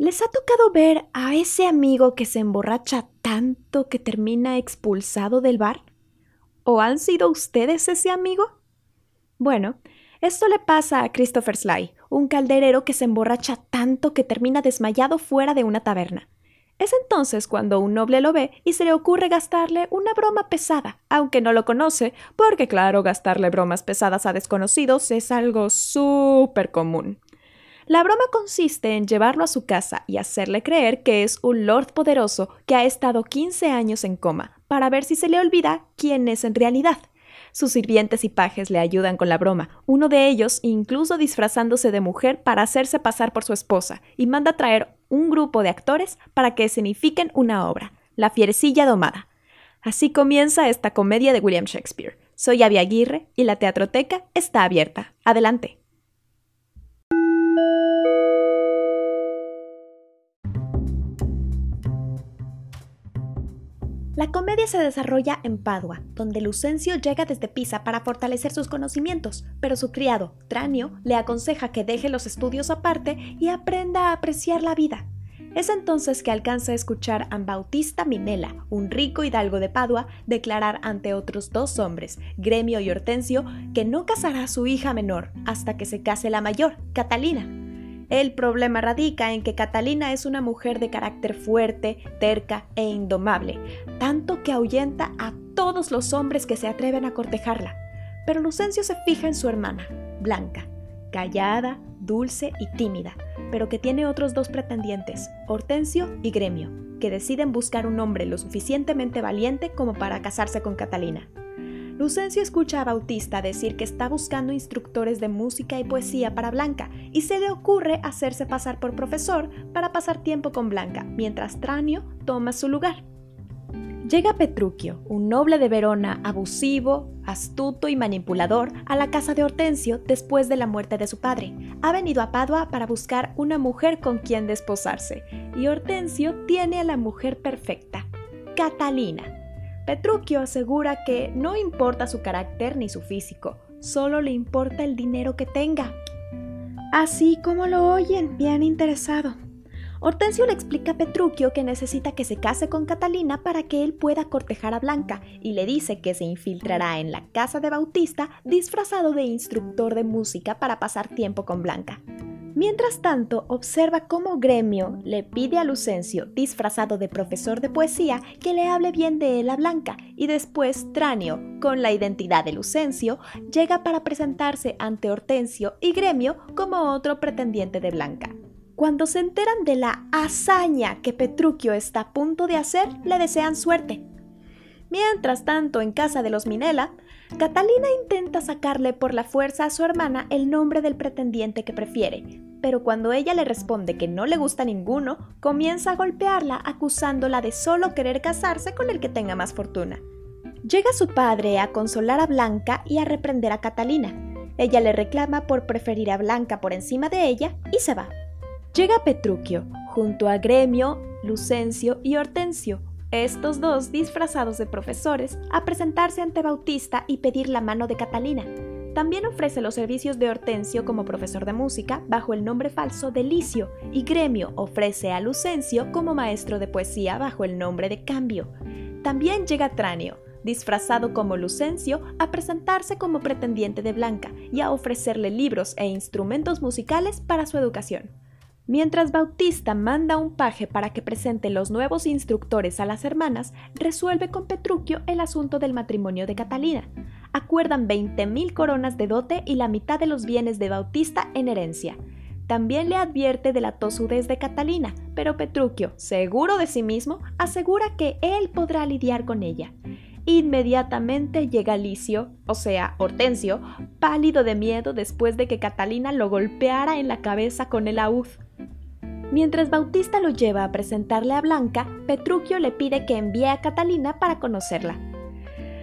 ¿Les ha tocado ver a ese amigo que se emborracha tanto que termina expulsado del bar? ¿O han sido ustedes ese amigo? Bueno, esto le pasa a Christopher Sly, un calderero que se emborracha tanto que termina desmayado fuera de una taberna. Es entonces cuando un noble lo ve y se le ocurre gastarle una broma pesada, aunque no lo conoce, porque claro, gastarle bromas pesadas a desconocidos es algo súper común. La broma consiste en llevarlo a su casa y hacerle creer que es un lord poderoso que ha estado 15 años en coma, para ver si se le olvida quién es en realidad. Sus sirvientes y pajes le ayudan con la broma, uno de ellos incluso disfrazándose de mujer para hacerse pasar por su esposa, y manda traer un grupo de actores para que escenifiquen una obra, La fierecilla domada. Así comienza esta comedia de William Shakespeare. Soy Avi Aguirre y la teatroteca está abierta. Adelante. La comedia se desarrolla en Padua, donde Lucencio llega desde Pisa para fortalecer sus conocimientos, pero su criado, Tranio, le aconseja que deje los estudios aparte y aprenda a apreciar la vida. Es entonces que alcanza a escuchar a Bautista Minela, un rico hidalgo de Padua, declarar ante otros dos hombres, Gremio y Hortensio, que no casará a su hija menor hasta que se case la mayor, Catalina. El problema radica en que Catalina es una mujer de carácter fuerte, terca e indomable, tanto que ahuyenta a todos los hombres que se atreven a cortejarla. Pero Lucencio se fija en su hermana, Blanca, callada, dulce y tímida, pero que tiene otros dos pretendientes, Hortensio y Gremio, que deciden buscar un hombre lo suficientemente valiente como para casarse con Catalina. Lucencio escucha a Bautista decir que está buscando instructores de música y poesía para Blanca y se le ocurre hacerse pasar por profesor para pasar tiempo con Blanca, mientras Tranio toma su lugar. Llega Petruchio, un noble de Verona, abusivo, astuto y manipulador, a la casa de Hortensio después de la muerte de su padre. Ha venido a Padua para buscar una mujer con quien desposarse, y Hortensio tiene a la mujer perfecta, Catalina, Petruchio asegura que no importa su carácter ni su físico, solo le importa el dinero que tenga. Así como lo oyen, bien interesado. Hortensio le explica a Petruchio que necesita que se case con Catalina para que él pueda cortejar a Blanca y le dice que se infiltrará en la casa de Bautista disfrazado de instructor de música para pasar tiempo con Blanca. Mientras tanto, observa cómo Gremio le pide a Lucencio, disfrazado de profesor de poesía, que le hable bien de él a Blanca, y después Tranio, con la identidad de Lucencio, llega para presentarse ante Hortensio y Gremio como otro pretendiente de Blanca. Cuando se enteran de la hazaña que Petruchio está a punto de hacer, le desean suerte. Mientras tanto, en casa de los Minela, Catalina intenta sacarle por la fuerza a su hermana el nombre del pretendiente que prefiere, pero cuando ella le responde que no le gusta ninguno, comienza a golpearla acusándola de solo querer casarse con el que tenga más fortuna. Llega su padre a consolar a Blanca y a reprender a Catalina. Ella le reclama por preferir a Blanca por encima de ella y se va. Llega Petruchio, junto a Gremio, Lucencio y Hortensio, estos dos disfrazados de profesores, a presentarse ante Bautista y pedir la mano de Catalina. También ofrece los servicios de Hortensio como profesor de música bajo el nombre falso de Licio y Gremio ofrece a Lucencio como maestro de poesía bajo el nombre de Cambio. También llega Tranio, disfrazado como Lucencio, a presentarse como pretendiente de Blanca y a ofrecerle libros e instrumentos musicales para su educación. Mientras Bautista manda un paje para que presente los nuevos instructores a las hermanas, resuelve con Petruchio el asunto del matrimonio de Catalina. Acuerdan 20.000 coronas de dote y la mitad de los bienes de Bautista en herencia. También le advierte de la tosudez de Catalina, pero Petruchio, seguro de sí mismo, asegura que él podrá lidiar con ella. Inmediatamente llega Licio, o sea, Hortensio, pálido de miedo después de que Catalina lo golpeara en la cabeza con el laúd. Mientras Bautista lo lleva a presentarle a Blanca, Petruchio le pide que envíe a Catalina para conocerla.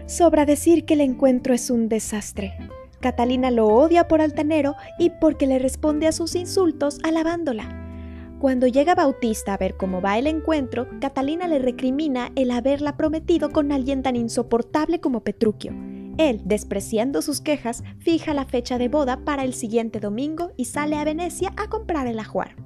Sobra decir que el encuentro es un desastre. Catalina lo odia por altanero y porque le responde a sus insultos alabándola. Cuando llega Bautista a ver cómo va el encuentro, Catalina le recrimina el haberla prometido con alguien tan insoportable como Petruchio. Él, despreciando sus quejas, fija la fecha de boda para el siguiente domingo y sale a Venecia a comprar el ajuar.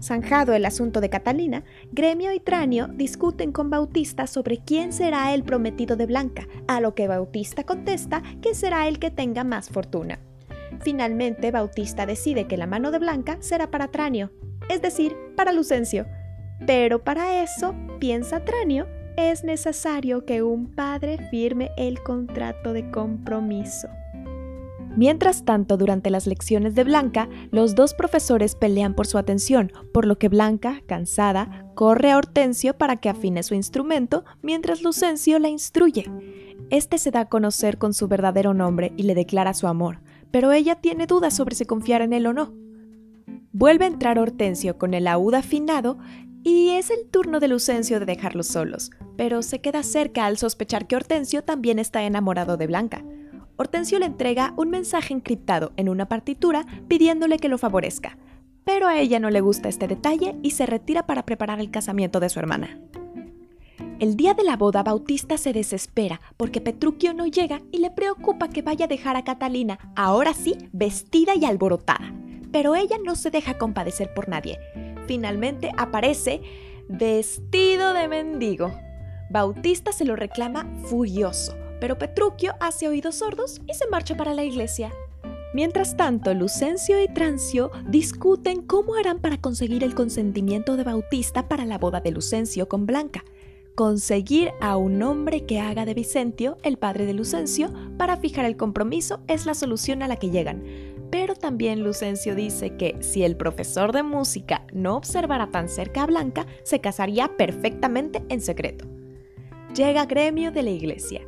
Zanjado el asunto de Catalina, Gremio y Tranio discuten con Bautista sobre quién será el prometido de Blanca, a lo que Bautista contesta que será el que tenga más fortuna. Finalmente, Bautista decide que la mano de Blanca será para Tranio, es decir, para Lucencio. Pero para eso, piensa Tranio, es necesario que un padre firme el contrato de compromiso. Mientras tanto, durante las lecciones de Blanca, los dos profesores pelean por su atención, por lo que Blanca, cansada, corre a Hortensio para que afine su instrumento, mientras Lucencio la instruye. Este se da a conocer con su verdadero nombre y le declara su amor, pero ella tiene dudas sobre si confiar en él o no. Vuelve a entrar Hortensio con el laúd afinado y es el turno de Lucencio de dejarlos solos, pero se queda cerca al sospechar que Hortensio también está enamorado de Blanca. Hortensio le entrega un mensaje encriptado en una partitura pidiéndole que lo favorezca, pero a ella no le gusta este detalle y se retira para preparar el casamiento de su hermana. El día de la boda, Bautista se desespera porque Petruchio no llega y le preocupa que vaya a dejar a Catalina, ahora sí, vestida y alborotada. Pero ella no se deja compadecer por nadie. Finalmente aparece vestido de mendigo. Bautista se lo reclama furioso, pero Petruchio hace oídos sordos y se marcha para la iglesia. Mientras tanto, Lucencio y Trancio discuten cómo harán para conseguir el consentimiento de Bautista para la boda de Lucencio con Blanca. Conseguir a un hombre que haga de Vicentio, el padre de Lucencio, para fijar el compromiso es la solución a la que llegan. Pero también Lucencio dice que si el profesor de música no observara tan cerca a Blanca, se casaría perfectamente en secreto. Llega gremio de la iglesia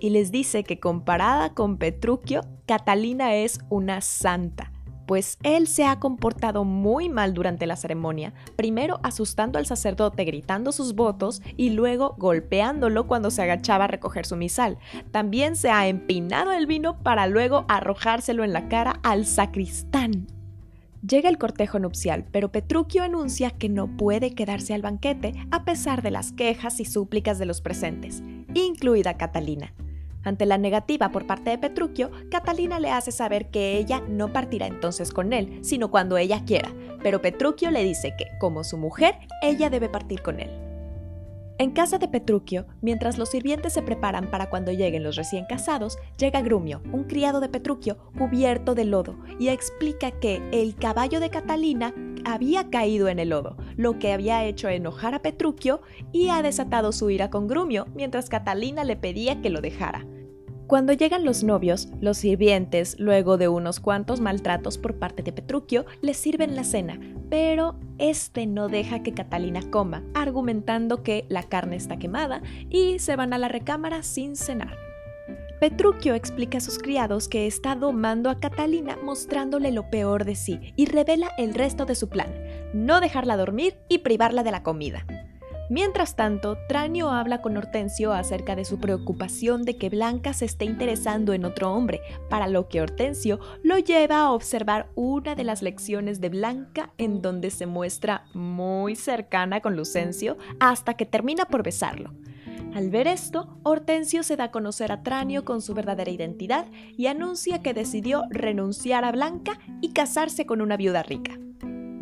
y les dice que comparada con Petruchio, Catalina es una santa, pues él se ha comportado muy mal durante la ceremonia, primero asustando al sacerdote gritando sus votos y luego golpeándolo cuando se agachaba a recoger su misal. También se ha empinado el vino para luego arrojárselo en la cara al sacristán. Llega el cortejo nupcial, pero Petruchio anuncia que no puede quedarse al banquete a pesar de las quejas y súplicas de los presentes, incluida Catalina. Ante la negativa por parte de Petruchio, Catalina le hace saber que ella no partirá entonces con él, sino cuando ella quiera, pero Petruchio le dice que, como su mujer, ella debe partir con él. En casa de Petruchio, mientras los sirvientes se preparan para cuando lleguen los recién casados, llega Grumio, un criado de Petruchio, cubierto de lodo, y explica que el caballo de Catalina había caído en el lodo, lo que había hecho enojar a Petruchio y ha desatado su ira con Grumio mientras Catalina le pedía que lo dejara. Cuando llegan los novios, los sirvientes, luego de unos cuantos maltratos por parte de Petruchio, les sirven la cena, pero este no deja que Catalina coma, argumentando que la carne está quemada y se van a la recámara sin cenar. Petruchio explica a sus criados que está domando a Catalina mostrándole lo peor de sí y revela el resto de su plan, no dejarla dormir y privarla de la comida. Mientras tanto, Tranio habla con Hortensio acerca de su preocupación de que Blanca se esté interesando en otro hombre, para lo que Hortensio lo lleva a observar una de las lecciones de Blanca en donde se muestra muy cercana con Lucencio hasta que termina por besarlo. Al ver esto, Hortensio se da a conocer a Tranio con su verdadera identidad y anuncia que decidió renunciar a Blanca y casarse con una viuda rica.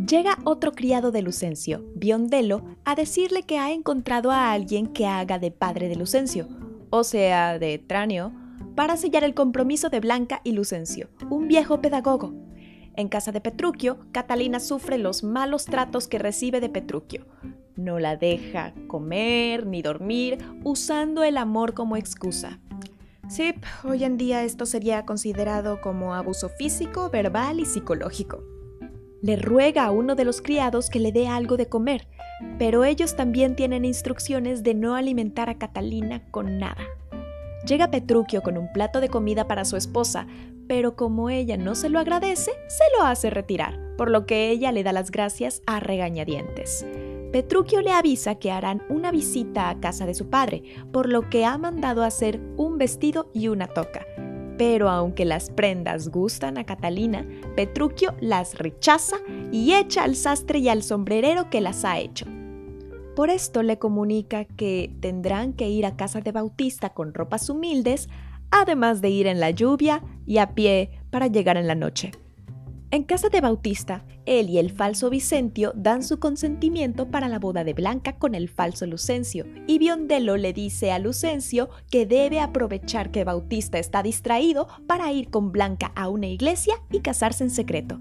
Llega otro criado de Lucencio, Biondelo, a decirle que ha encontrado a alguien que haga de padre de Lucencio, o sea, de Tranio, para sellar el compromiso de Blanca y Lucencio, un viejo pedagogo. En casa de Petruchio, Catalina sufre los malos tratos que recibe de Petruchio no la deja comer ni dormir, usando el amor como excusa. Sí, hoy en día esto sería considerado como abuso físico, verbal y psicológico. Le ruega a uno de los criados que le dé algo de comer, pero ellos también tienen instrucciones de no alimentar a Catalina con nada. Llega Petruchio con un plato de comida para su esposa, pero como ella no se lo agradece, se lo hace retirar, por lo que ella le da las gracias a regañadientes. Petruchio le avisa que harán una visita a casa de su padre, por lo que ha mandado hacer un vestido y una toca. Pero aunque las prendas gustan a Catalina, Petruchio las rechaza y echa al sastre y al sombrerero que las ha hecho. Por esto le comunica que tendrán que ir a casa de Bautista con ropas humildes, además de ir en la lluvia y a pie para llegar en la noche. En casa de Bautista, él y el falso Vicentio dan su consentimiento para la boda de Blanca con el falso Lucencio, y Biondello le dice a Lucencio que debe aprovechar que Bautista está distraído para ir con Blanca a una iglesia y casarse en secreto.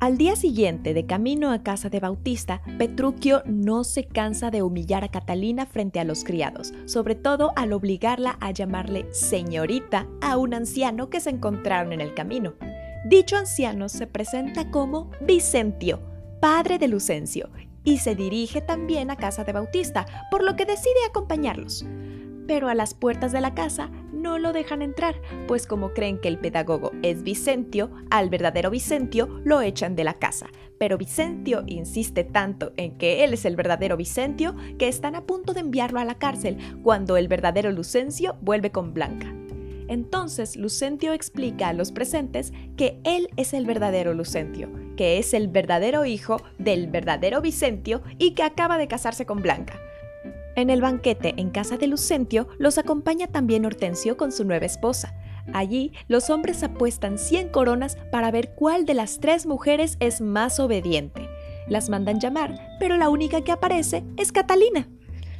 Al día siguiente, de camino a casa de Bautista, Petruchio no se cansa de humillar a Catalina frente a los criados, sobre todo al obligarla a llamarle señorita a un anciano que se encontraron en el camino. Dicho anciano se presenta como Vicentio, padre de Lucencio, y se dirige también a casa de Bautista, por lo que decide acompañarlos. Pero a las puertas de la casa no lo dejan entrar, pues como creen que el pedagogo es Vicentio, al verdadero Vicentio lo echan de la casa. Pero Vicentio insiste tanto en que él es el verdadero Vicentio que están a punto de enviarlo a la cárcel cuando el verdadero Lucencio vuelve con Blanca. Entonces Lucentio explica a los presentes que él es el verdadero Lucentio, que es el verdadero hijo del verdadero Vicentio y que acaba de casarse con Blanca. En el banquete en casa de Lucentio los acompaña también Hortensio con su nueva esposa. Allí los hombres apuestan 100 coronas para ver cuál de las tres mujeres es más obediente. Las mandan llamar, pero la única que aparece es Catalina.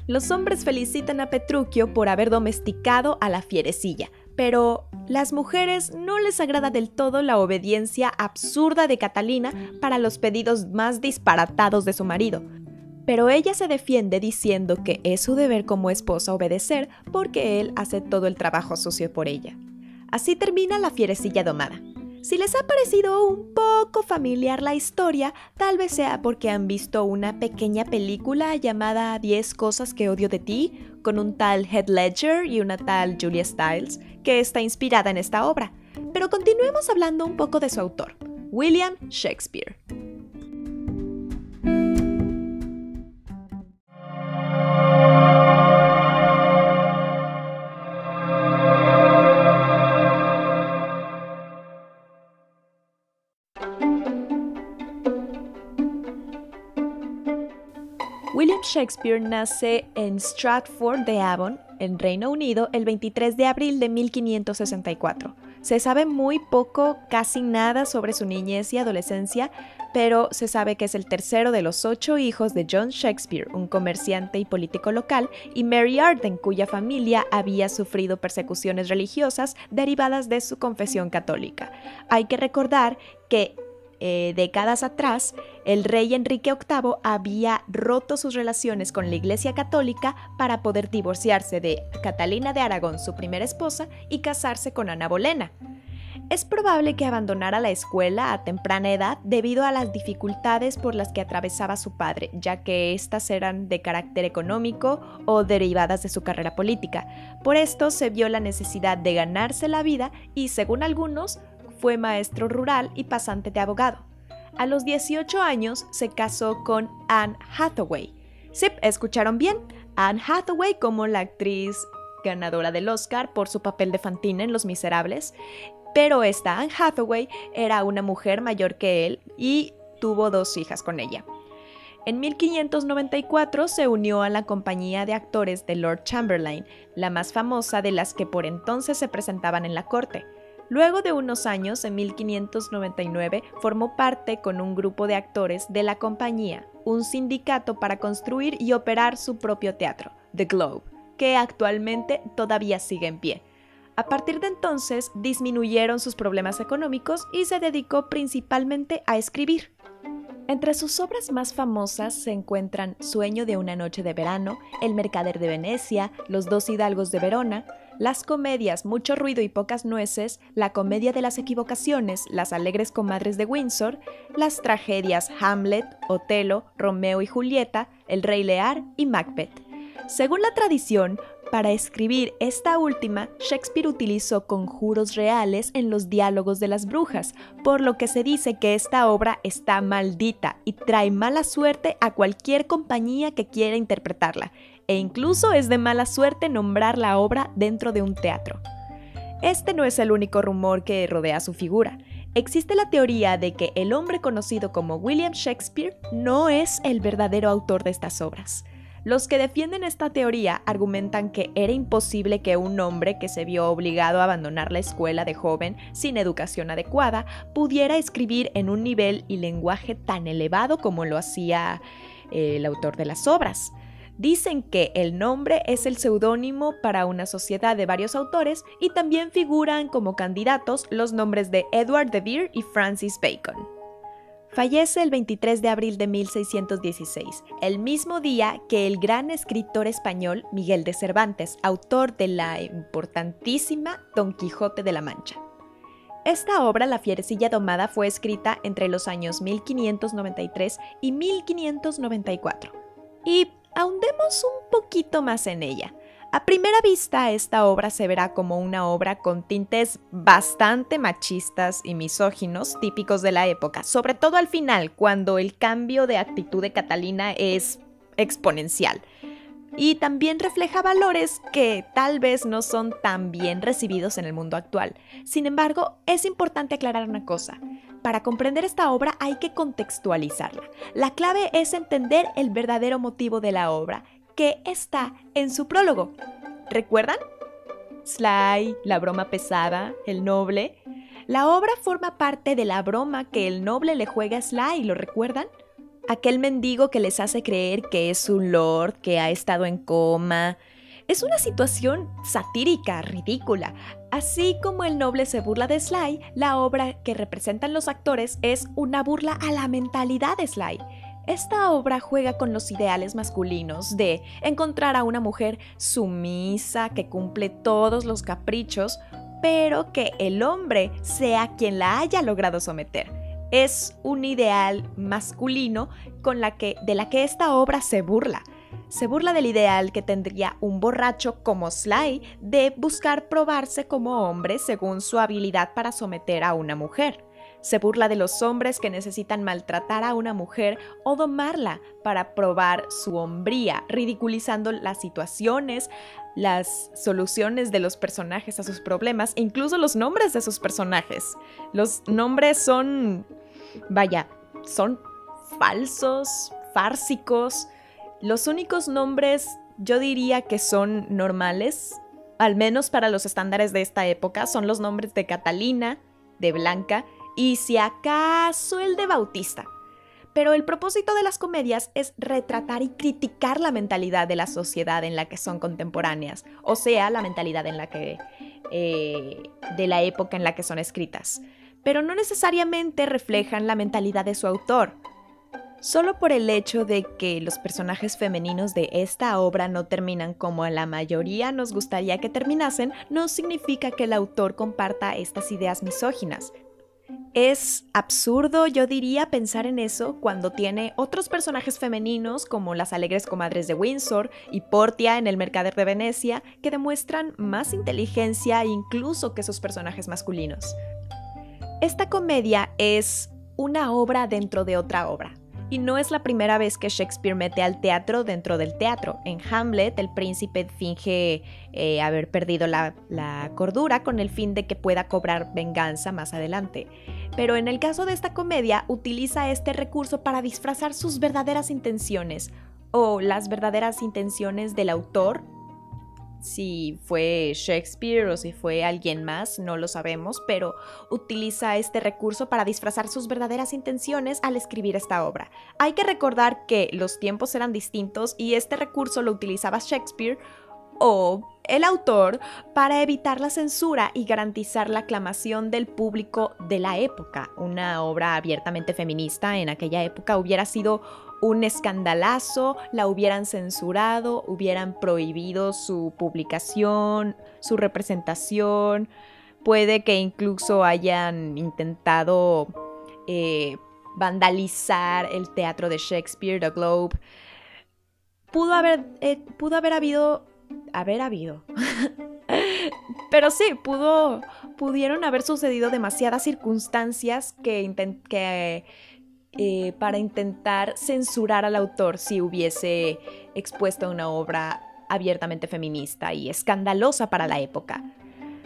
Los hombres felicitan a Petruchio por haber domesticado a la fierecilla, pero las mujeres no les agrada del todo la obediencia absurda de Catalina para los pedidos más disparatados de su marido. Pero ella se defiende diciendo que es su deber como esposa obedecer porque él hace todo el trabajo sucio por ella. Así termina la fierecilla domada. Si les ha parecido un poco familiar la historia, tal vez sea porque han visto una pequeña película llamada 10 cosas que odio de ti, con un tal Head Ledger y una tal Julia Stiles, que está inspirada en esta obra. Pero continuemos hablando un poco de su autor, William Shakespeare. Shakespeare nace en Stratford de Avon, en Reino Unido, el 23 de abril de 1564. Se sabe muy poco, casi nada sobre su niñez y adolescencia, pero se sabe que es el tercero de los ocho hijos de John Shakespeare, un comerciante y político local, y Mary Arden, cuya familia había sufrido persecuciones religiosas derivadas de su confesión católica. Hay que recordar que eh, décadas atrás, el rey Enrique VIII había roto sus relaciones con la Iglesia Católica para poder divorciarse de Catalina de Aragón, su primera esposa, y casarse con Ana Bolena. Es probable que abandonara la escuela a temprana edad debido a las dificultades por las que atravesaba su padre, ya que éstas eran de carácter económico o derivadas de su carrera política. Por esto se vio la necesidad de ganarse la vida y, según algunos, fue maestro rural y pasante de abogado. A los 18 años se casó con Anne Hathaway. Sí, escucharon bien, Anne Hathaway como la actriz ganadora del Oscar por su papel de Fantine en Los Miserables, pero esta Anne Hathaway era una mujer mayor que él y tuvo dos hijas con ella. En 1594 se unió a la compañía de actores de Lord Chamberlain, la más famosa de las que por entonces se presentaban en la corte. Luego de unos años, en 1599, formó parte con un grupo de actores de la compañía, un sindicato para construir y operar su propio teatro, The Globe, que actualmente todavía sigue en pie. A partir de entonces disminuyeron sus problemas económicos y se dedicó principalmente a escribir. Entre sus obras más famosas se encuentran Sueño de una noche de verano, El mercader de Venecia, Los dos hidalgos de Verona, las comedias Mucho ruido y pocas nueces, La comedia de las equivocaciones, Las alegres comadres de Windsor, las tragedias Hamlet, Otelo, Romeo y Julieta, El rey Lear y Macbeth. Según la tradición, para escribir esta última, Shakespeare utilizó conjuros reales en los diálogos de las brujas, por lo que se dice que esta obra está maldita y trae mala suerte a cualquier compañía que quiera interpretarla, e incluso es de mala suerte nombrar la obra dentro de un teatro. Este no es el único rumor que rodea su figura. Existe la teoría de que el hombre conocido como William Shakespeare no es el verdadero autor de estas obras. Los que defienden esta teoría argumentan que era imposible que un hombre que se vio obligado a abandonar la escuela de joven sin educación adecuada pudiera escribir en un nivel y lenguaje tan elevado como lo hacía eh, el autor de las obras. Dicen que el nombre es el seudónimo para una sociedad de varios autores y también figuran como candidatos los nombres de Edward de Vere y Francis Bacon. Fallece el 23 de abril de 1616, el mismo día que el gran escritor español Miguel de Cervantes, autor de la importantísima Don Quijote de la Mancha. Esta obra, La fierecilla domada, fue escrita entre los años 1593 y 1594. Y ahondemos un poquito más en ella. A primera vista, esta obra se verá como una obra con tintes bastante machistas y misóginos típicos de la época, sobre todo al final, cuando el cambio de actitud de Catalina es exponencial. Y también refleja valores que tal vez no son tan bien recibidos en el mundo actual. Sin embargo, es importante aclarar una cosa. Para comprender esta obra hay que contextualizarla. La clave es entender el verdadero motivo de la obra que está en su prólogo. ¿Recuerdan? Sly, la broma pesada, el noble. La obra forma parte de la broma que el noble le juega a Sly, ¿lo recuerdan? Aquel mendigo que les hace creer que es un lord, que ha estado en coma. Es una situación satírica, ridícula. Así como el noble se burla de Sly, la obra que representan los actores es una burla a la mentalidad de Sly. Esta obra juega con los ideales masculinos de encontrar a una mujer sumisa que cumple todos los caprichos, pero que el hombre sea quien la haya logrado someter. Es un ideal masculino con la que, de la que esta obra se burla. Se burla del ideal que tendría un borracho como Sly de buscar probarse como hombre según su habilidad para someter a una mujer. Se burla de los hombres que necesitan maltratar a una mujer o domarla para probar su hombría, ridiculizando las situaciones, las soluciones de los personajes a sus problemas e incluso los nombres de sus personajes. Los nombres son, vaya, son falsos, fársicos. Los únicos nombres yo diría que son normales, al menos para los estándares de esta época, son los nombres de Catalina, de Blanca y si acaso el de Bautista. Pero el propósito de las comedias es retratar y criticar la mentalidad de la sociedad en la que son contemporáneas, o sea, la mentalidad en la que eh, de la época en la que son escritas. Pero no necesariamente reflejan la mentalidad de su autor. Solo por el hecho de que los personajes femeninos de esta obra no terminan como la mayoría nos gustaría que terminasen, no significa que el autor comparta estas ideas misóginas. Es absurdo, yo diría, pensar en eso cuando tiene otros personajes femeninos como las alegres comadres de Windsor y Portia en El Mercader de Venecia que demuestran más inteligencia incluso que sus personajes masculinos. Esta comedia es una obra dentro de otra obra. Y no es la primera vez que Shakespeare mete al teatro dentro del teatro. En Hamlet, el príncipe finge eh, haber perdido la, la cordura con el fin de que pueda cobrar venganza más adelante. Pero en el caso de esta comedia, utiliza este recurso para disfrazar sus verdaderas intenciones o las verdaderas intenciones del autor si fue Shakespeare o si fue alguien más, no lo sabemos, pero utiliza este recurso para disfrazar sus verdaderas intenciones al escribir esta obra. Hay que recordar que los tiempos eran distintos y este recurso lo utilizaba Shakespeare o el autor para evitar la censura y garantizar la aclamación del público de la época. Una obra abiertamente feminista en aquella época hubiera sido un escandalazo, la hubieran censurado, hubieran prohibido su publicación, su representación, puede que incluso hayan intentado eh, vandalizar el teatro de Shakespeare, The Globe. Pudo haber, eh, pudo haber habido, haber habido. Pero sí, pudo, pudieron haber sucedido demasiadas circunstancias que, que eh, para intentar censurar al autor si hubiese expuesto una obra abiertamente feminista y escandalosa para la época.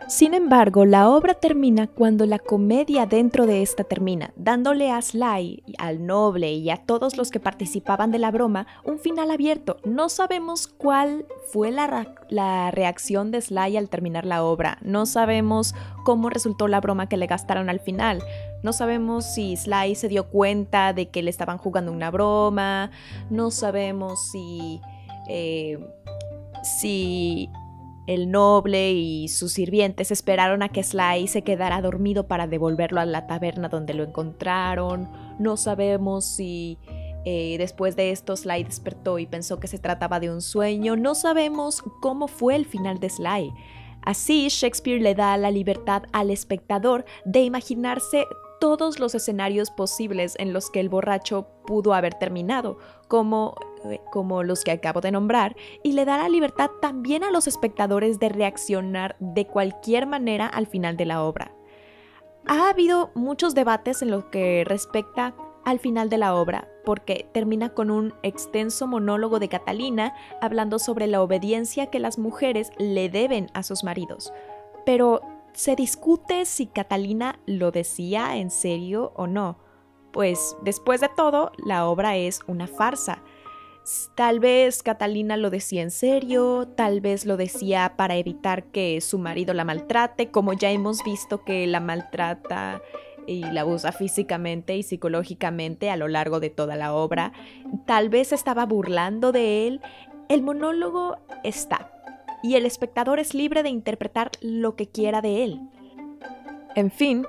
Sin embargo, la obra termina cuando la comedia dentro de esta termina, dándole a Sly, al noble y a todos los que participaban de la broma un final abierto. No sabemos cuál fue la, la, reacción de Sly al terminar la obra, no sabemos cómo resultó la broma que le gastaron al final. No sabemos si Sly se dio cuenta de que le estaban jugando una broma, no sabemos si... Eh, si el noble y sus sirvientes esperaron a que Sly se quedara dormido para devolverlo a la taberna donde lo encontraron. No sabemos si eh, después de esto Sly despertó y pensó que se trataba de un sueño. No sabemos cómo fue el final de Sly. Así, Shakespeare le da la libertad al espectador de imaginarse todos los escenarios posibles en los que el borracho pudo haber terminado, como eh, como los que acabo de nombrar, y le da la libertad también a los espectadores de reaccionar de cualquier manera al final de la obra. Ha habido muchos debates en lo que respecta al final de la obra, porque termina con un extenso monólogo de Catalina hablando sobre la obediencia que las mujeres le deben a sus maridos. Pero se discute si Catalina lo decía en serio o no, pues después de todo, la obra es una farsa, Tal vez Catalina lo decía en serio, tal vez lo decía para evitar que su marido la maltrate, como ya hemos visto que la maltrata y la abusa físicamente y psicológicamente a lo largo de toda la obra. Tal vez estaba burlando de él. El monólogo está, y el espectador es libre de interpretar lo que quiera de él. En fin,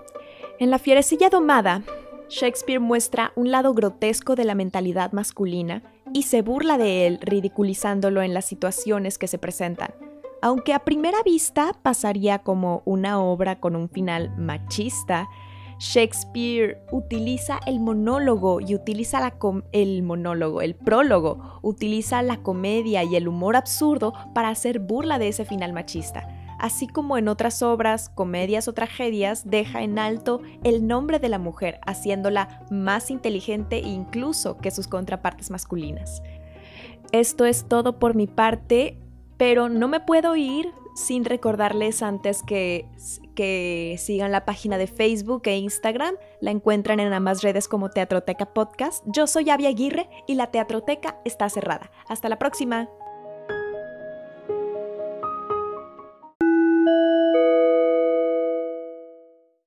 en La fierecilla domada, Shakespeare muestra un lado grotesco de la mentalidad masculina y se burla de él ridiculizándolo en las situaciones que se presentan. Aunque a primera vista pasaría como una obra con un final machista, Shakespeare utiliza el monólogo y utiliza la el monólogo, el prólogo, utiliza la comedia y el humor absurdo para hacer burla de ese final machista así como en otras obras, comedias o tragedias, deja en alto el nombre de la mujer, haciéndola más inteligente incluso que sus contrapartes masculinas. Esto es todo por mi parte, pero no me puedo ir sin recordarles antes que, que sigan la página de Facebook e Instagram. La encuentran en ambas redes como Teatroteca Podcast. Yo soy Avia Aguirre y la Teatroteca está cerrada. Hasta la próxima.